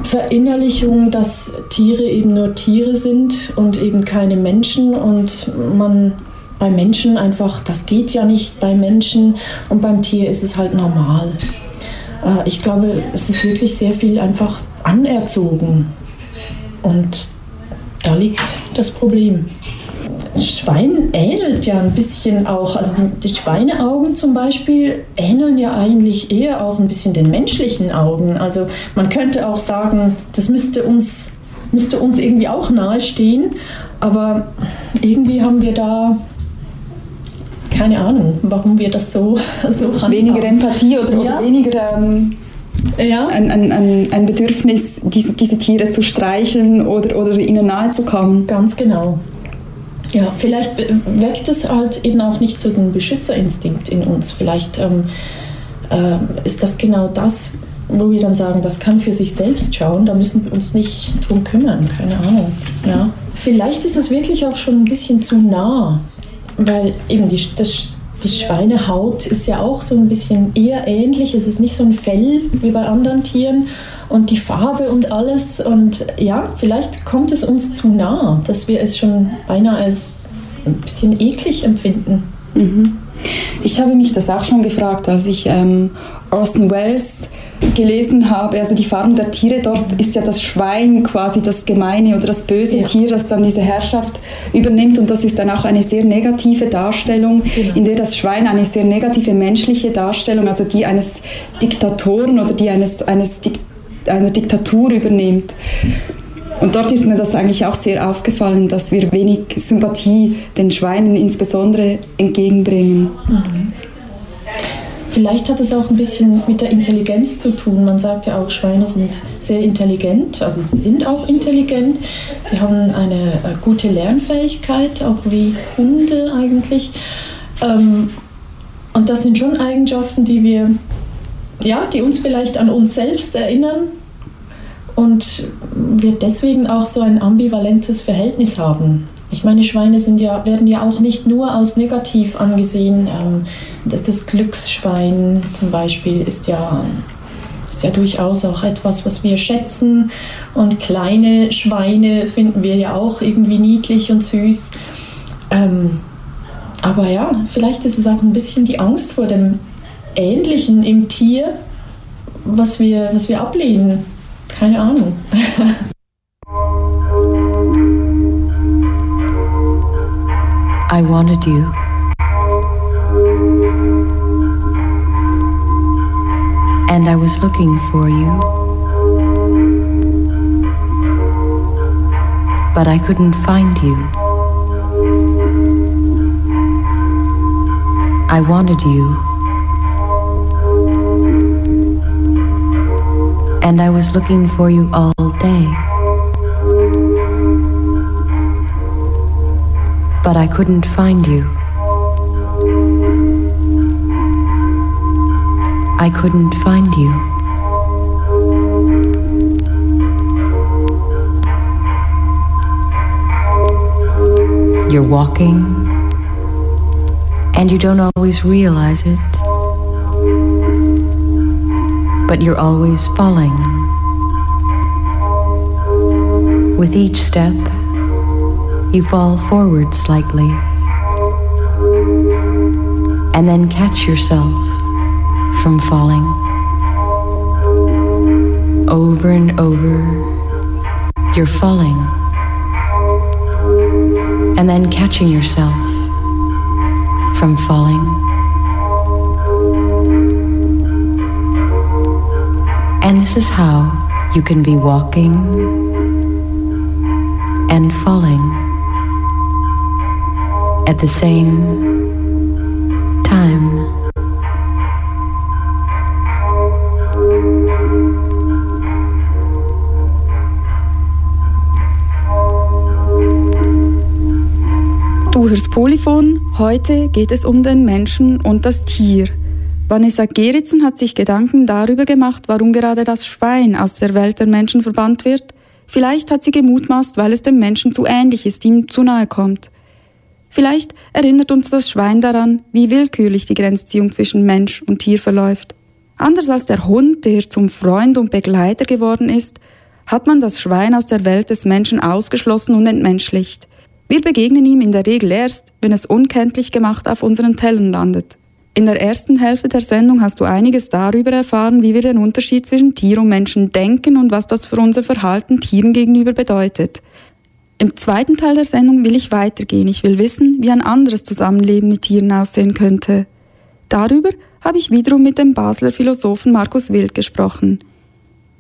Verinnerlichung, dass Tiere eben nur Tiere sind und eben keine Menschen und man bei Menschen einfach, das geht ja nicht bei Menschen und beim Tier ist es halt normal. Äh, ich glaube, es ist wirklich sehr viel einfach anerzogen und da liegt das Problem. Schwein ähnelt ja ein bisschen auch, also die, die, Schweineaugen zum Beispiel ähneln ja eigentlich eher auch ein bisschen den menschlichen Augen. Also man könnte auch sagen, das müsste uns, müsste uns irgendwie auch nahestehen, aber irgendwie haben wir da keine Ahnung, warum wir das so, so handhaben. Weniger Empathie oder, oder ja. weniger ähm, ja. ein, ein, ein, Bedürfnis, diese, diese Tiere zu streicheln oder, oder ihnen nahe zu kommen. Ganz genau. Ja, vielleicht weckt es halt eben auch nicht so den Beschützerinstinkt in uns. Vielleicht ähm, äh, ist das genau das, wo wir dann sagen, das kann für sich selbst schauen, da müssen wir uns nicht drum kümmern, keine Ahnung. Ja. Vielleicht ist es wirklich auch schon ein bisschen zu nah, weil eben die, das, die Schweinehaut ist ja auch so ein bisschen eher ähnlich. Es ist nicht so ein Fell wie bei anderen Tieren und die Farbe und alles. Und ja, vielleicht kommt es uns zu nah, dass wir es schon beinahe als ein bisschen eklig empfinden. Mhm. Ich habe mich das auch schon gefragt, als ich ähm, Orson Welles gelesen habe, also die Farben der Tiere, dort ist ja das Schwein quasi das gemeine oder das böse ja. Tier, das dann diese Herrschaft übernimmt und das ist dann auch eine sehr negative Darstellung, genau. in der das Schwein eine sehr negative menschliche Darstellung, also die eines Diktatoren oder die eines, eines Dik einer Diktatur übernimmt. Und dort ist mir das eigentlich auch sehr aufgefallen, dass wir wenig Sympathie den Schweinen insbesondere entgegenbringen. Mhm. Vielleicht hat es auch ein bisschen mit der Intelligenz zu tun. Man sagt ja auch, Schweine sind sehr intelligent, also sie sind auch intelligent. Sie haben eine äh, gute Lernfähigkeit, auch wie Hunde eigentlich. Ähm, und das sind schon Eigenschaften, die wir, ja, die uns vielleicht an uns selbst erinnern und wir deswegen auch so ein ambivalentes Verhältnis haben. Ich meine, Schweine sind ja, werden ja auch nicht nur als negativ angesehen. Ähm, das, das Glücksschwein zum Beispiel ist ja, ist ja durchaus auch etwas, was wir schätzen. Und kleine Schweine finden wir ja auch irgendwie niedlich und süß. Ähm, aber ja, vielleicht ist es auch ein bisschen die Angst vor dem Ähnlichen im Tier, was wir, was wir ablehnen. Keine Ahnung. I wanted you. And I was looking for you. But I couldn't find you. I wanted you. And I was looking for you all day. But I couldn't find you. I couldn't find you. You're walking, and you don't always realize it, but you're always falling. With each step, you fall forward slightly and then catch yourself from falling. Over and over, you're falling and then catching yourself from falling. And this is how you can be walking and falling at the same time. Du hörst Polyphon. Heute geht es um den Menschen und das Tier. Vanessa Geritzen hat sich Gedanken darüber gemacht, warum gerade das Schwein aus der Welt der Menschen verbannt wird. Vielleicht hat sie gemutmaßt, weil es dem Menschen zu ähnlich ist, ihm zu nahe kommt. Vielleicht erinnert uns das Schwein daran, wie willkürlich die Grenzziehung zwischen Mensch und Tier verläuft. Anders als der Hund, der zum Freund und Begleiter geworden ist, hat man das Schwein aus der Welt des Menschen ausgeschlossen und entmenschlicht. Wir begegnen ihm in der Regel erst, wenn es unkenntlich gemacht auf unseren Tellern landet. In der ersten Hälfte der Sendung hast du einiges darüber erfahren, wie wir den Unterschied zwischen Tier und Menschen denken und was das für unser Verhalten Tieren gegenüber bedeutet. Im zweiten Teil der Sendung will ich weitergehen. Ich will wissen, wie ein anderes Zusammenleben mit Tieren aussehen könnte. Darüber habe ich wiederum mit dem Basler Philosophen Markus Wild gesprochen.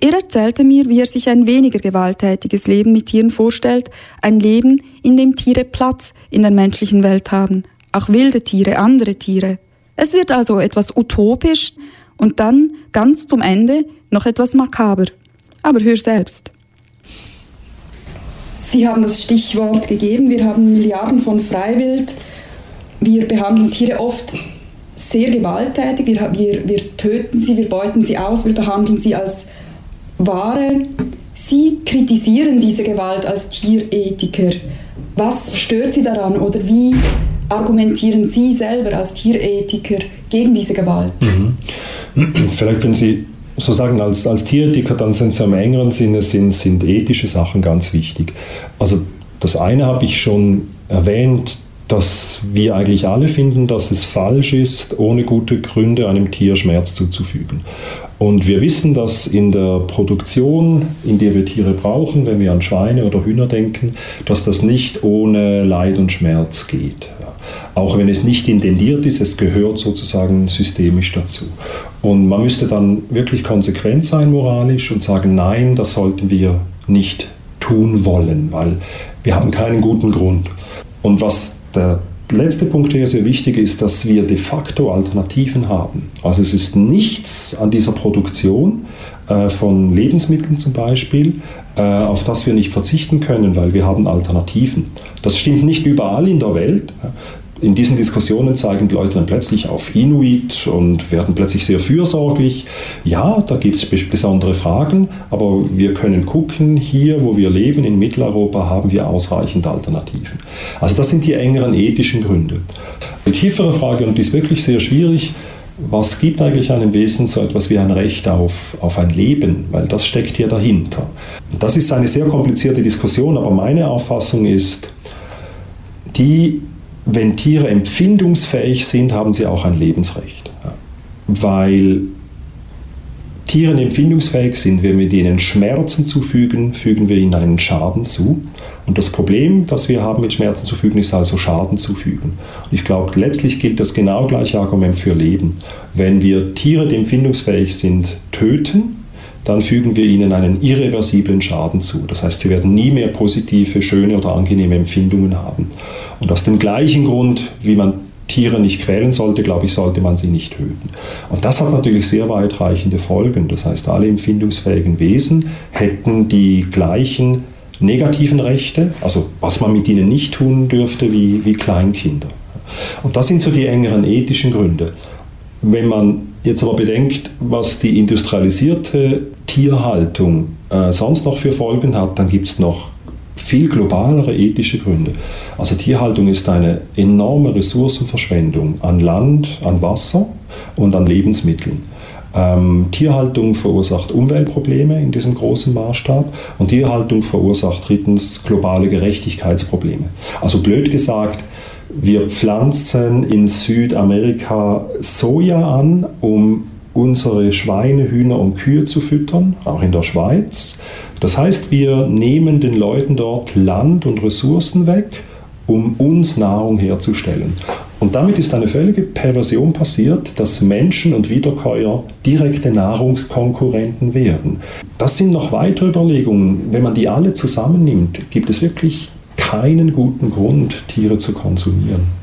Er erzählte mir, wie er sich ein weniger gewalttätiges Leben mit Tieren vorstellt, ein Leben, in dem Tiere Platz in der menschlichen Welt haben, auch wilde Tiere, andere Tiere. Es wird also etwas utopisch und dann ganz zum Ende noch etwas makaber. Aber hör selbst. Sie haben das Stichwort gegeben, wir haben Milliarden von Freiwild. Wir behandeln Tiere oft sehr gewalttätig, wir, wir, wir töten sie, wir beuten sie aus, wir behandeln sie als Ware. Sie kritisieren diese Gewalt als Tierethiker. Was stört Sie daran oder wie argumentieren Sie selber als Tierethiker gegen diese Gewalt? Mhm. Vielleicht, wenn Sie sozusagen als, als Tierethiker, dann sind sie im engeren Sinne, sind, sind ethische Sachen ganz wichtig. Also das eine habe ich schon erwähnt, dass wir eigentlich alle finden, dass es falsch ist, ohne gute Gründe einem Tier Schmerz zuzufügen. Und wir wissen, dass in der Produktion, in der wir Tiere brauchen, wenn wir an Schweine oder Hühner denken, dass das nicht ohne Leid und Schmerz geht. Auch wenn es nicht intendiert ist, es gehört sozusagen systemisch dazu. Und man müsste dann wirklich konsequent sein moralisch und sagen, nein, das sollten wir nicht tun wollen, weil wir haben keinen guten Grund. Und was der letzte Punkt, der sehr wichtig ist, dass wir de facto Alternativen haben. Also es ist nichts an dieser Produktion äh, von Lebensmitteln zum Beispiel, äh, auf das wir nicht verzichten können, weil wir haben Alternativen. Das stimmt nicht überall in der Welt in diesen Diskussionen zeigen die Leute dann plötzlich auf Inuit und werden plötzlich sehr fürsorglich. Ja, da gibt es besondere Fragen, aber wir können gucken, hier, wo wir leben, in Mitteleuropa, haben wir ausreichend Alternativen. Also das sind die engeren ethischen Gründe. Die tiefere Frage, und die ist wirklich sehr schwierig, was gibt eigentlich einem Wesen so etwas wie ein Recht auf, auf ein Leben? Weil das steckt hier dahinter. Das ist eine sehr komplizierte Diskussion, aber meine Auffassung ist, die wenn Tiere empfindungsfähig sind, haben sie auch ein Lebensrecht. Weil Tiere empfindungsfähig sind, wenn wir denen Schmerzen zufügen, fügen wir ihnen einen Schaden zu. Und das Problem, das wir haben mit Schmerzen zufügen, ist also Schaden zufügen. Und ich glaube, letztlich gilt das genau gleiche Argument für Leben. Wenn wir Tiere, die empfindungsfähig sind, töten, dann fügen wir ihnen einen irreversiblen Schaden zu. Das heißt, sie werden nie mehr positive, schöne oder angenehme Empfindungen haben. Und aus dem gleichen Grund, wie man Tiere nicht quälen sollte, glaube ich, sollte man sie nicht töten. Und das hat natürlich sehr weitreichende Folgen. Das heißt, alle empfindungsfähigen Wesen hätten die gleichen negativen Rechte, also was man mit ihnen nicht tun dürfte, wie, wie Kleinkinder. Und das sind so die engeren ethischen Gründe. Wenn man jetzt aber bedenkt, was die industrialisierte Tierhaltung äh, sonst noch für Folgen hat, dann gibt es noch viel globalere ethische Gründe. Also Tierhaltung ist eine enorme Ressourcenverschwendung an Land, an Wasser und an Lebensmitteln. Ähm, Tierhaltung verursacht Umweltprobleme in diesem großen Maßstab und Tierhaltung verursacht drittens globale Gerechtigkeitsprobleme. Also blöd gesagt, wir pflanzen in Südamerika Soja an, um unsere Schweine, Hühner und Kühe zu füttern, auch in der Schweiz. Das heißt, wir nehmen den Leuten dort Land und Ressourcen weg, um uns Nahrung herzustellen. Und damit ist eine völlige Perversion passiert, dass Menschen und Wiederkäuer direkte Nahrungskonkurrenten werden. Das sind noch weitere Überlegungen. Wenn man die alle zusammennimmt, gibt es wirklich keinen guten Grund, Tiere zu konsumieren.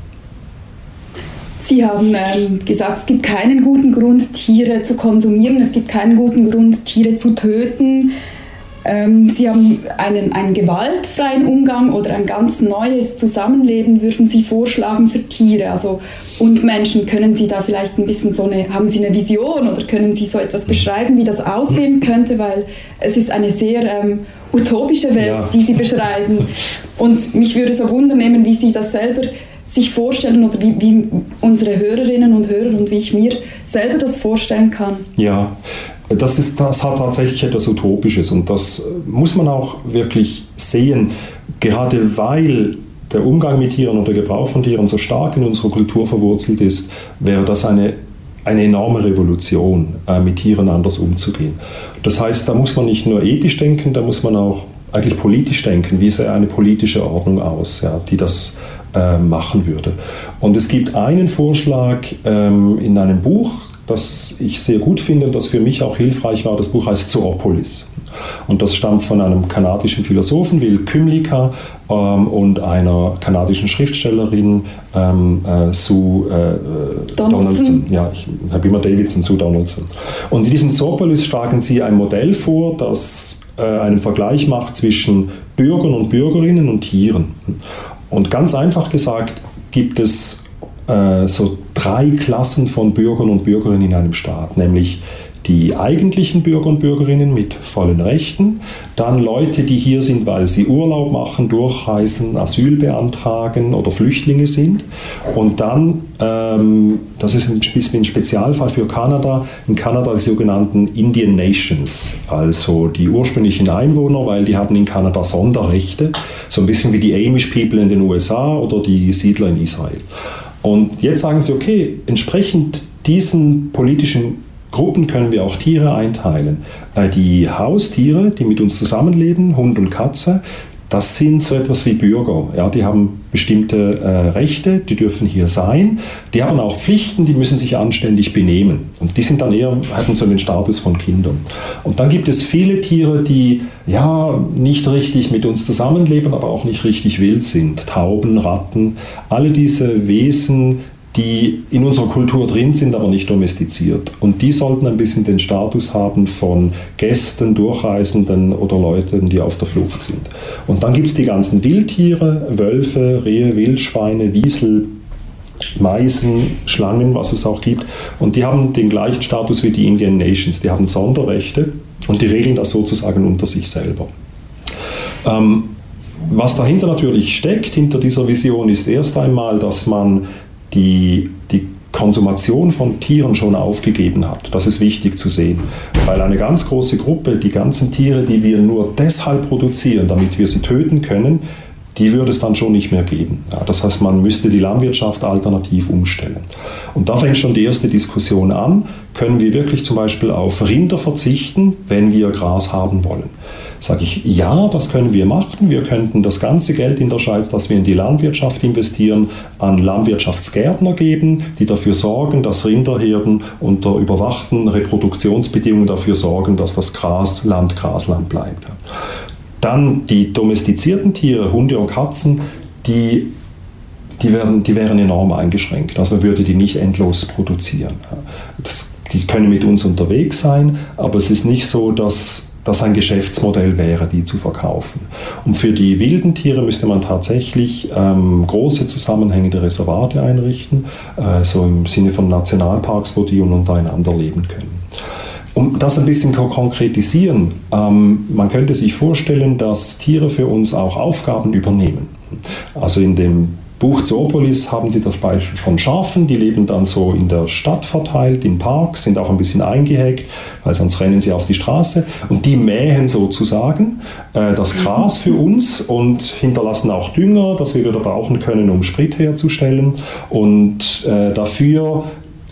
Sie haben ähm, gesagt, es gibt keinen guten Grund, Tiere zu konsumieren, es gibt keinen guten Grund, Tiere zu töten. Ähm, Sie haben einen, einen gewaltfreien Umgang oder ein ganz neues Zusammenleben, würden Sie vorschlagen für Tiere also, und Menschen. Können Sie da vielleicht ein bisschen so eine, haben Sie eine Vision oder können Sie so etwas beschreiben, wie das aussehen könnte? Weil es ist eine sehr ähm, utopische Welt, ja. die Sie beschreiben. Und mich würde so wundern wie Sie das selber sich vorstellen oder wie, wie unsere Hörerinnen und Hörer und wie ich mir selber das vorstellen kann. Ja, das, ist, das hat tatsächlich etwas Utopisches und das muss man auch wirklich sehen, gerade weil der Umgang mit Tieren und der Gebrauch von Tieren so stark in unserer Kultur verwurzelt ist, wäre das eine, eine enorme Revolution, äh, mit Tieren anders umzugehen. Das heißt, da muss man nicht nur ethisch denken, da muss man auch eigentlich politisch denken. Wie sähe eine politische Ordnung aus, ja, die das äh, machen würde? Und es gibt einen Vorschlag ähm, in einem Buch, das ich sehr gut finde und das für mich auch hilfreich war. Das Buch heißt Zoopolis. Und das stammt von einem kanadischen Philosophen, Will Kymlicka, ähm, und einer kanadischen Schriftstellerin, ähm, äh, Sue äh, Donaldson. Donaldson. Ja, ich habe immer Davidson, Sue Donaldson. Und in diesem Zoopolis schlagen sie ein Modell vor, das äh, einen Vergleich macht zwischen Bürgern und Bürgerinnen und Tieren. Und ganz einfach gesagt gibt es äh, so drei Klassen von Bürgern und Bürgerinnen in einem Staat, nämlich die eigentlichen Bürger und Bürgerinnen mit vollen Rechten, dann Leute, die hier sind, weil sie Urlaub machen, durchreisen, Asyl beantragen oder Flüchtlinge sind. Und dann, ähm, das ist ein ein Spezialfall für Kanada, in Kanada die sogenannten Indian Nations, also die ursprünglichen Einwohner, weil die hatten in Kanada Sonderrechte, so ein bisschen wie die Amish People in den USA oder die Siedler in Israel. Und jetzt sagen sie, okay, entsprechend diesen politischen Gruppen können wir auch Tiere einteilen. Äh, die Haustiere, die mit uns zusammenleben, Hund und Katze, das sind so etwas wie Bürger. Ja, die haben bestimmte äh, Rechte, die dürfen hier sein. Die haben auch Pflichten, die müssen sich anständig benehmen. Und die sind dann eher, haben so den Status von Kindern. Und dann gibt es viele Tiere, die ja nicht richtig mit uns zusammenleben, aber auch nicht richtig wild sind. Tauben, Ratten, alle diese Wesen, die in unserer Kultur drin sind, aber nicht domestiziert. Und die sollten ein bisschen den Status haben von Gästen, Durchreisenden oder Leuten, die auf der Flucht sind. Und dann gibt es die ganzen Wildtiere, Wölfe, Rehe, Wildschweine, Wiesel, Meisen, Schlangen, was es auch gibt. Und die haben den gleichen Status wie die Indian Nations. Die haben Sonderrechte und die regeln das sozusagen unter sich selber. Ähm, was dahinter natürlich steckt, hinter dieser Vision, ist erst einmal, dass man die, die Konsumation von Tieren schon aufgegeben hat. Das ist wichtig zu sehen, weil eine ganz große Gruppe, die ganzen Tiere, die wir nur deshalb produzieren, damit wir sie töten können, die würde es dann schon nicht mehr geben. Ja, das heißt, man müsste die Landwirtschaft alternativ umstellen. Und da fängt schon die erste Diskussion an. Können wir wirklich zum Beispiel auf Rinder verzichten, wenn wir Gras haben wollen? Sage ich, ja, das können wir machen. Wir könnten das ganze Geld in der Schweiz, das wir in die Landwirtschaft investieren, an Landwirtschaftsgärtner geben, die dafür sorgen, dass Rinderherden unter überwachten Reproduktionsbedingungen dafür sorgen, dass das Grasland Grasland bleibt. Dann die domestizierten Tiere, Hunde und Katzen, die die, werden, die wären enorm eingeschränkt. Also man würde die nicht endlos produzieren. Das, die können mit uns unterwegs sein, aber es ist nicht so, dass das ein Geschäftsmodell wäre, die zu verkaufen. Und für die wilden Tiere müsste man tatsächlich ähm, große zusammenhängende Reservate einrichten, äh, so im Sinne von Nationalparks, wo die untereinander leben können. Um das ein bisschen zu konkretisieren, ähm, man könnte sich vorstellen, dass Tiere für uns auch Aufgaben übernehmen. Also in dem Buch Zoopolis haben Sie das Beispiel von Schafen, die leben dann so in der Stadt verteilt, in Parks, sind auch ein bisschen eingehegt, weil sonst rennen sie auf die Straße. Und die mähen sozusagen äh, das Gras für uns und hinterlassen auch Dünger, das wir wieder brauchen können, um Sprit herzustellen. Und äh, dafür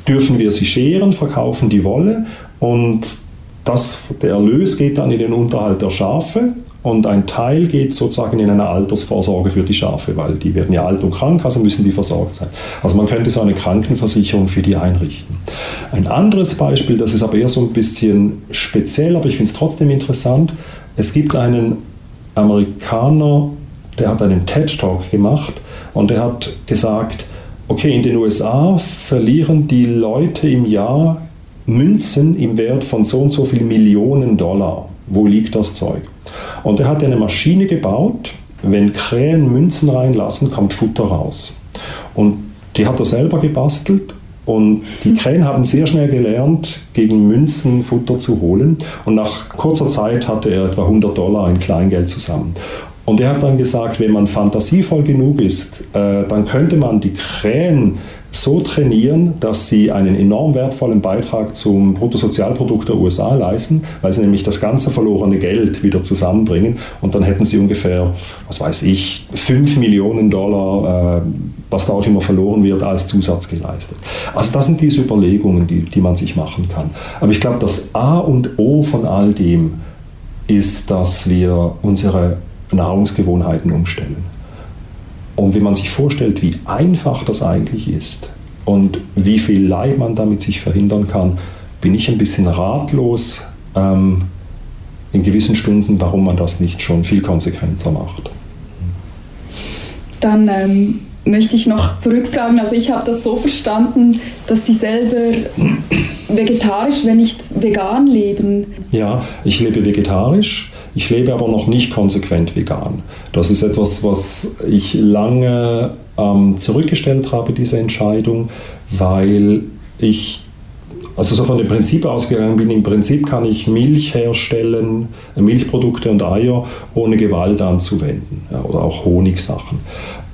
dürfen wir sie scheren, verkaufen die Wolle. Und das, der Erlös geht dann in den Unterhalt der Schafe und ein Teil geht sozusagen in eine Altersvorsorge für die Schafe, weil die werden ja alt und krank, also müssen die versorgt sein. Also man könnte so eine Krankenversicherung für die einrichten. Ein anderes Beispiel, das ist aber eher so ein bisschen speziell, aber ich finde es trotzdem interessant. Es gibt einen Amerikaner, der hat einen TED-Talk gemacht und der hat gesagt, okay, in den USA verlieren die Leute im Jahr Münzen im Wert von so und so viel Millionen Dollar. Wo liegt das Zeug? Und er hat eine Maschine gebaut, wenn Krähen Münzen reinlassen, kommt Futter raus. Und die hat er selber gebastelt und die Krähen haben sehr schnell gelernt, gegen Münzen Futter zu holen. Und nach kurzer Zeit hatte er etwa 100 Dollar in Kleingeld zusammen. Und er hat dann gesagt, wenn man fantasievoll genug ist, äh, dann könnte man die Krähen so trainieren, dass sie einen enorm wertvollen Beitrag zum Bruttosozialprodukt der USA leisten, weil sie nämlich das ganze verlorene Geld wieder zusammenbringen und dann hätten sie ungefähr, was weiß ich, 5 Millionen Dollar, äh, was da auch immer verloren wird, als Zusatz geleistet. Also das sind diese Überlegungen, die, die man sich machen kann. Aber ich glaube, das A und O von all dem ist, dass wir unsere Nahrungsgewohnheiten umstellen. Und wenn man sich vorstellt, wie einfach das eigentlich ist und wie viel Leid man damit sich verhindern kann, bin ich ein bisschen ratlos ähm, in gewissen Stunden, warum man das nicht schon viel konsequenter macht. Dann ähm, möchte ich noch zurückfragen. Also ich habe das so verstanden, dass Sie selber vegetarisch, wenn nicht vegan leben. Ja, ich lebe vegetarisch. Ich lebe aber noch nicht konsequent vegan. Das ist etwas, was ich lange ähm, zurückgestellt habe, diese Entscheidung, weil ich also so von dem Prinzip ausgegangen bin, im Prinzip kann ich Milch herstellen, Milchprodukte und Eier ohne Gewalt anzuwenden ja, oder auch Honigsachen.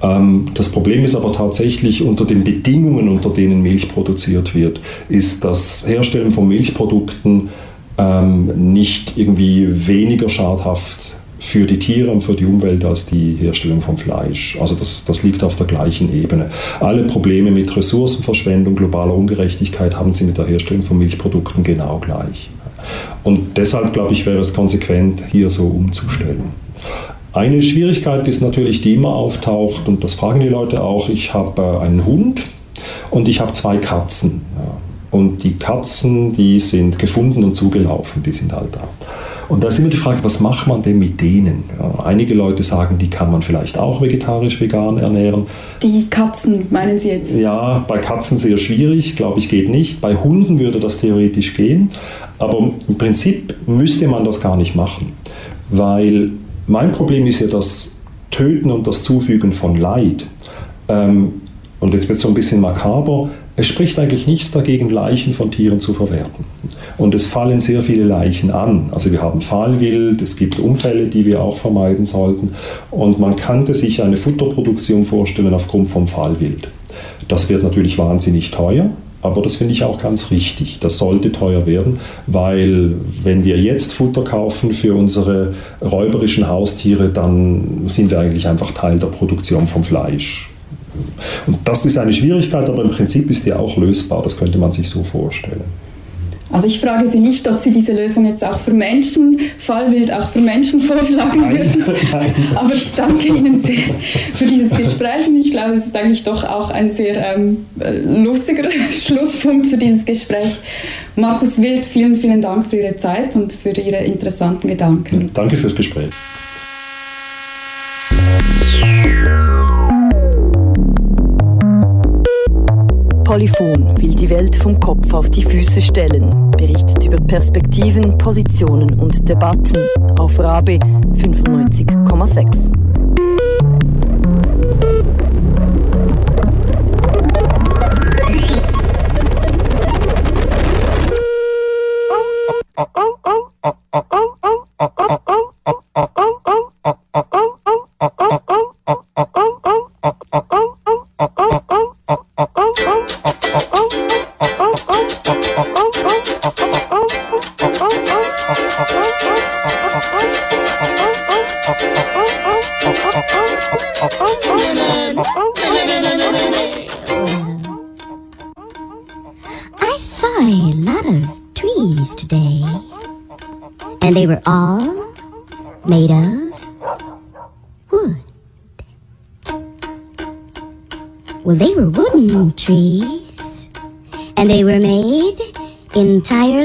Ähm, das Problem ist aber tatsächlich unter den Bedingungen, unter denen Milch produziert wird, ist das Herstellen von Milchprodukten ähm, nicht irgendwie weniger schadhaft für die Tiere und für die Umwelt als die Herstellung von Fleisch. Also das, das liegt auf der gleichen Ebene. Alle Probleme mit Ressourcenverschwendung, globaler Ungerechtigkeit haben sie mit der Herstellung von Milchprodukten genau gleich. Und deshalb, glaube ich, wäre es konsequent, hier so umzustellen. Eine Schwierigkeit ist natürlich, die immer auftaucht, und das fragen die Leute auch, ich habe äh, einen Hund und ich habe zwei Katzen. Und die Katzen, die sind gefunden und zugelaufen, die sind halt da. Und da ist immer die Frage, was macht man denn mit denen? Ja, einige Leute sagen, die kann man vielleicht auch vegetarisch, vegan ernähren. Die Katzen, meinen Sie jetzt? Ja, bei Katzen sehr schwierig, glaube ich, geht nicht. Bei Hunden würde das theoretisch gehen. Aber im Prinzip müsste man das gar nicht machen. Weil mein Problem ist ja das Töten und das Zufügen von Leid. Ähm, und jetzt wird es so ein bisschen makaber. Es spricht eigentlich nichts dagegen, Leichen von Tieren zu verwerten. Und es fallen sehr viele Leichen an. Also wir haben Fallwild, es gibt Unfälle, die wir auch vermeiden sollten. Und man könnte sich eine Futterproduktion vorstellen aufgrund vom Fallwild. Das wird natürlich wahnsinnig teuer, aber das finde ich auch ganz richtig. Das sollte teuer werden, weil wenn wir jetzt Futter kaufen für unsere räuberischen Haustiere, dann sind wir eigentlich einfach Teil der Produktion vom Fleisch. Und das ist eine Schwierigkeit, aber im Prinzip ist die auch lösbar. Das könnte man sich so vorstellen. Also ich frage Sie nicht, ob Sie diese Lösung jetzt auch für Menschen, Fallwild auch für Menschen vorschlagen würden. Nein. Aber ich danke Ihnen sehr für dieses Gespräch und ich glaube, es ist eigentlich doch auch ein sehr ähm, lustiger Schlusspunkt für dieses Gespräch. Markus Wild, vielen, vielen Dank für Ihre Zeit und für Ihre interessanten Gedanken. Danke fürs Gespräch. Polyphon will die Welt vom Kopf auf die Füße stellen, berichtet über Perspektiven, Positionen und Debatten auf Rabe 95,6. entire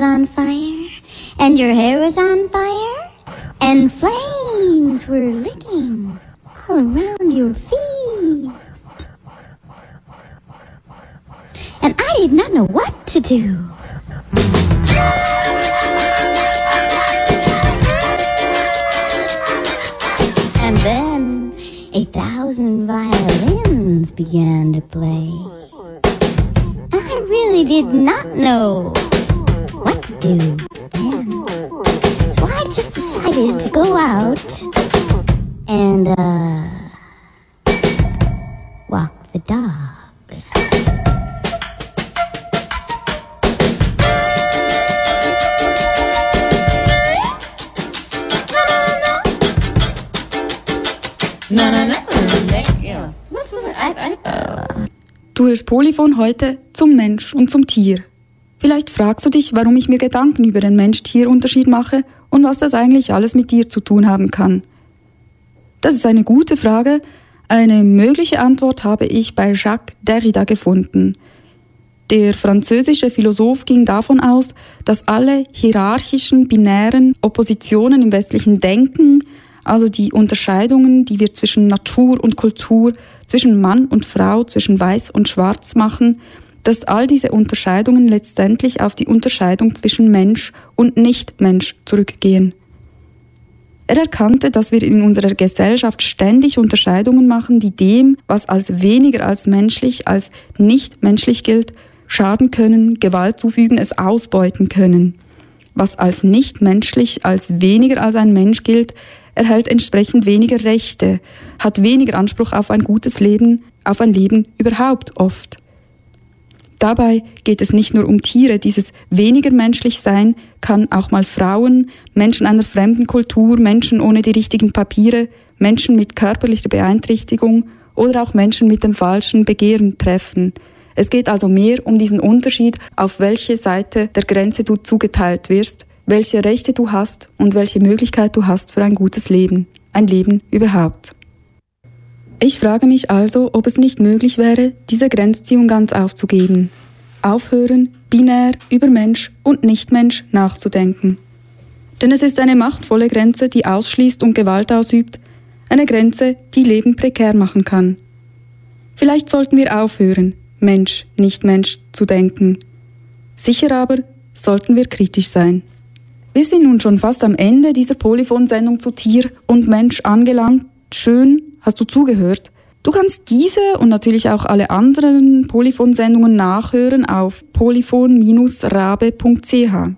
was on fire, and your hair was on fire, and flames were licking all around your feet. And I did not know what to do. And then a thousand violins began to play I really did not know do then. So I just decided to go out and, uh, walk the dog. Yeah. Du hörst Polyphon heute zum Mensch und zum Tier. Vielleicht fragst du dich, warum ich mir Gedanken über den Mensch-Tier-Unterschied mache und was das eigentlich alles mit dir zu tun haben kann. Das ist eine gute Frage. Eine mögliche Antwort habe ich bei Jacques Derrida gefunden. Der französische Philosoph ging davon aus, dass alle hierarchischen, binären Oppositionen im westlichen Denken, also die Unterscheidungen, die wir zwischen Natur und Kultur, zwischen Mann und Frau, zwischen Weiß und Schwarz machen, dass all diese Unterscheidungen letztendlich auf die Unterscheidung zwischen Mensch und Nichtmensch zurückgehen. Er erkannte, dass wir in unserer Gesellschaft ständig Unterscheidungen machen, die dem, was als weniger als menschlich, als nicht menschlich gilt, schaden können, Gewalt zufügen, es ausbeuten können. Was als nicht menschlich, als weniger als ein Mensch gilt, erhält entsprechend weniger Rechte, hat weniger Anspruch auf ein gutes Leben, auf ein Leben überhaupt oft. Dabei geht es nicht nur um Tiere, dieses weniger menschlich sein kann auch mal Frauen, Menschen einer fremden Kultur, Menschen ohne die richtigen Papiere, Menschen mit körperlicher Beeinträchtigung oder auch Menschen mit dem falschen Begehren treffen. Es geht also mehr um diesen Unterschied, auf welche Seite der Grenze du zugeteilt wirst, welche Rechte du hast und welche Möglichkeit du hast für ein gutes Leben, ein Leben überhaupt. Ich frage mich also, ob es nicht möglich wäre, diese Grenzziehung ganz aufzugeben. Aufhören, binär über Mensch und Nichtmensch nachzudenken. Denn es ist eine machtvolle Grenze, die ausschließt und Gewalt ausübt, eine Grenze, die Leben prekär machen kann. Vielleicht sollten wir aufhören, Mensch, nicht Mensch zu denken. Sicher aber sollten wir kritisch sein. Wir sind nun schon fast am Ende dieser Polyphon-Sendung zu Tier und Mensch angelangt. Schön, Hast du zugehört? Du kannst diese und natürlich auch alle anderen Polyphon-Sendungen nachhören auf polyphon-rabe.ch.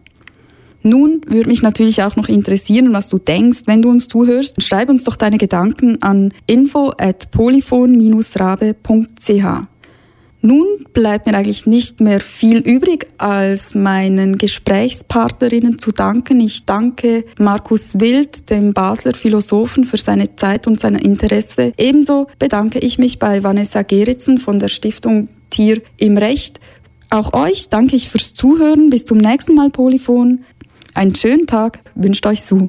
Nun würde mich natürlich auch noch interessieren, was du denkst, wenn du uns zuhörst. Schreib uns doch deine Gedanken an info at polyphon-rabe.ch. Nun bleibt mir eigentlich nicht mehr viel übrig, als meinen Gesprächspartnerinnen zu danken. Ich danke Markus Wild, dem Basler Philosophen, für seine Zeit und sein Interesse. Ebenso bedanke ich mich bei Vanessa Geritzen von der Stiftung Tier im Recht. Auch euch danke ich fürs Zuhören. Bis zum nächsten Mal, Polyphon. Einen schönen Tag wünscht euch Sue.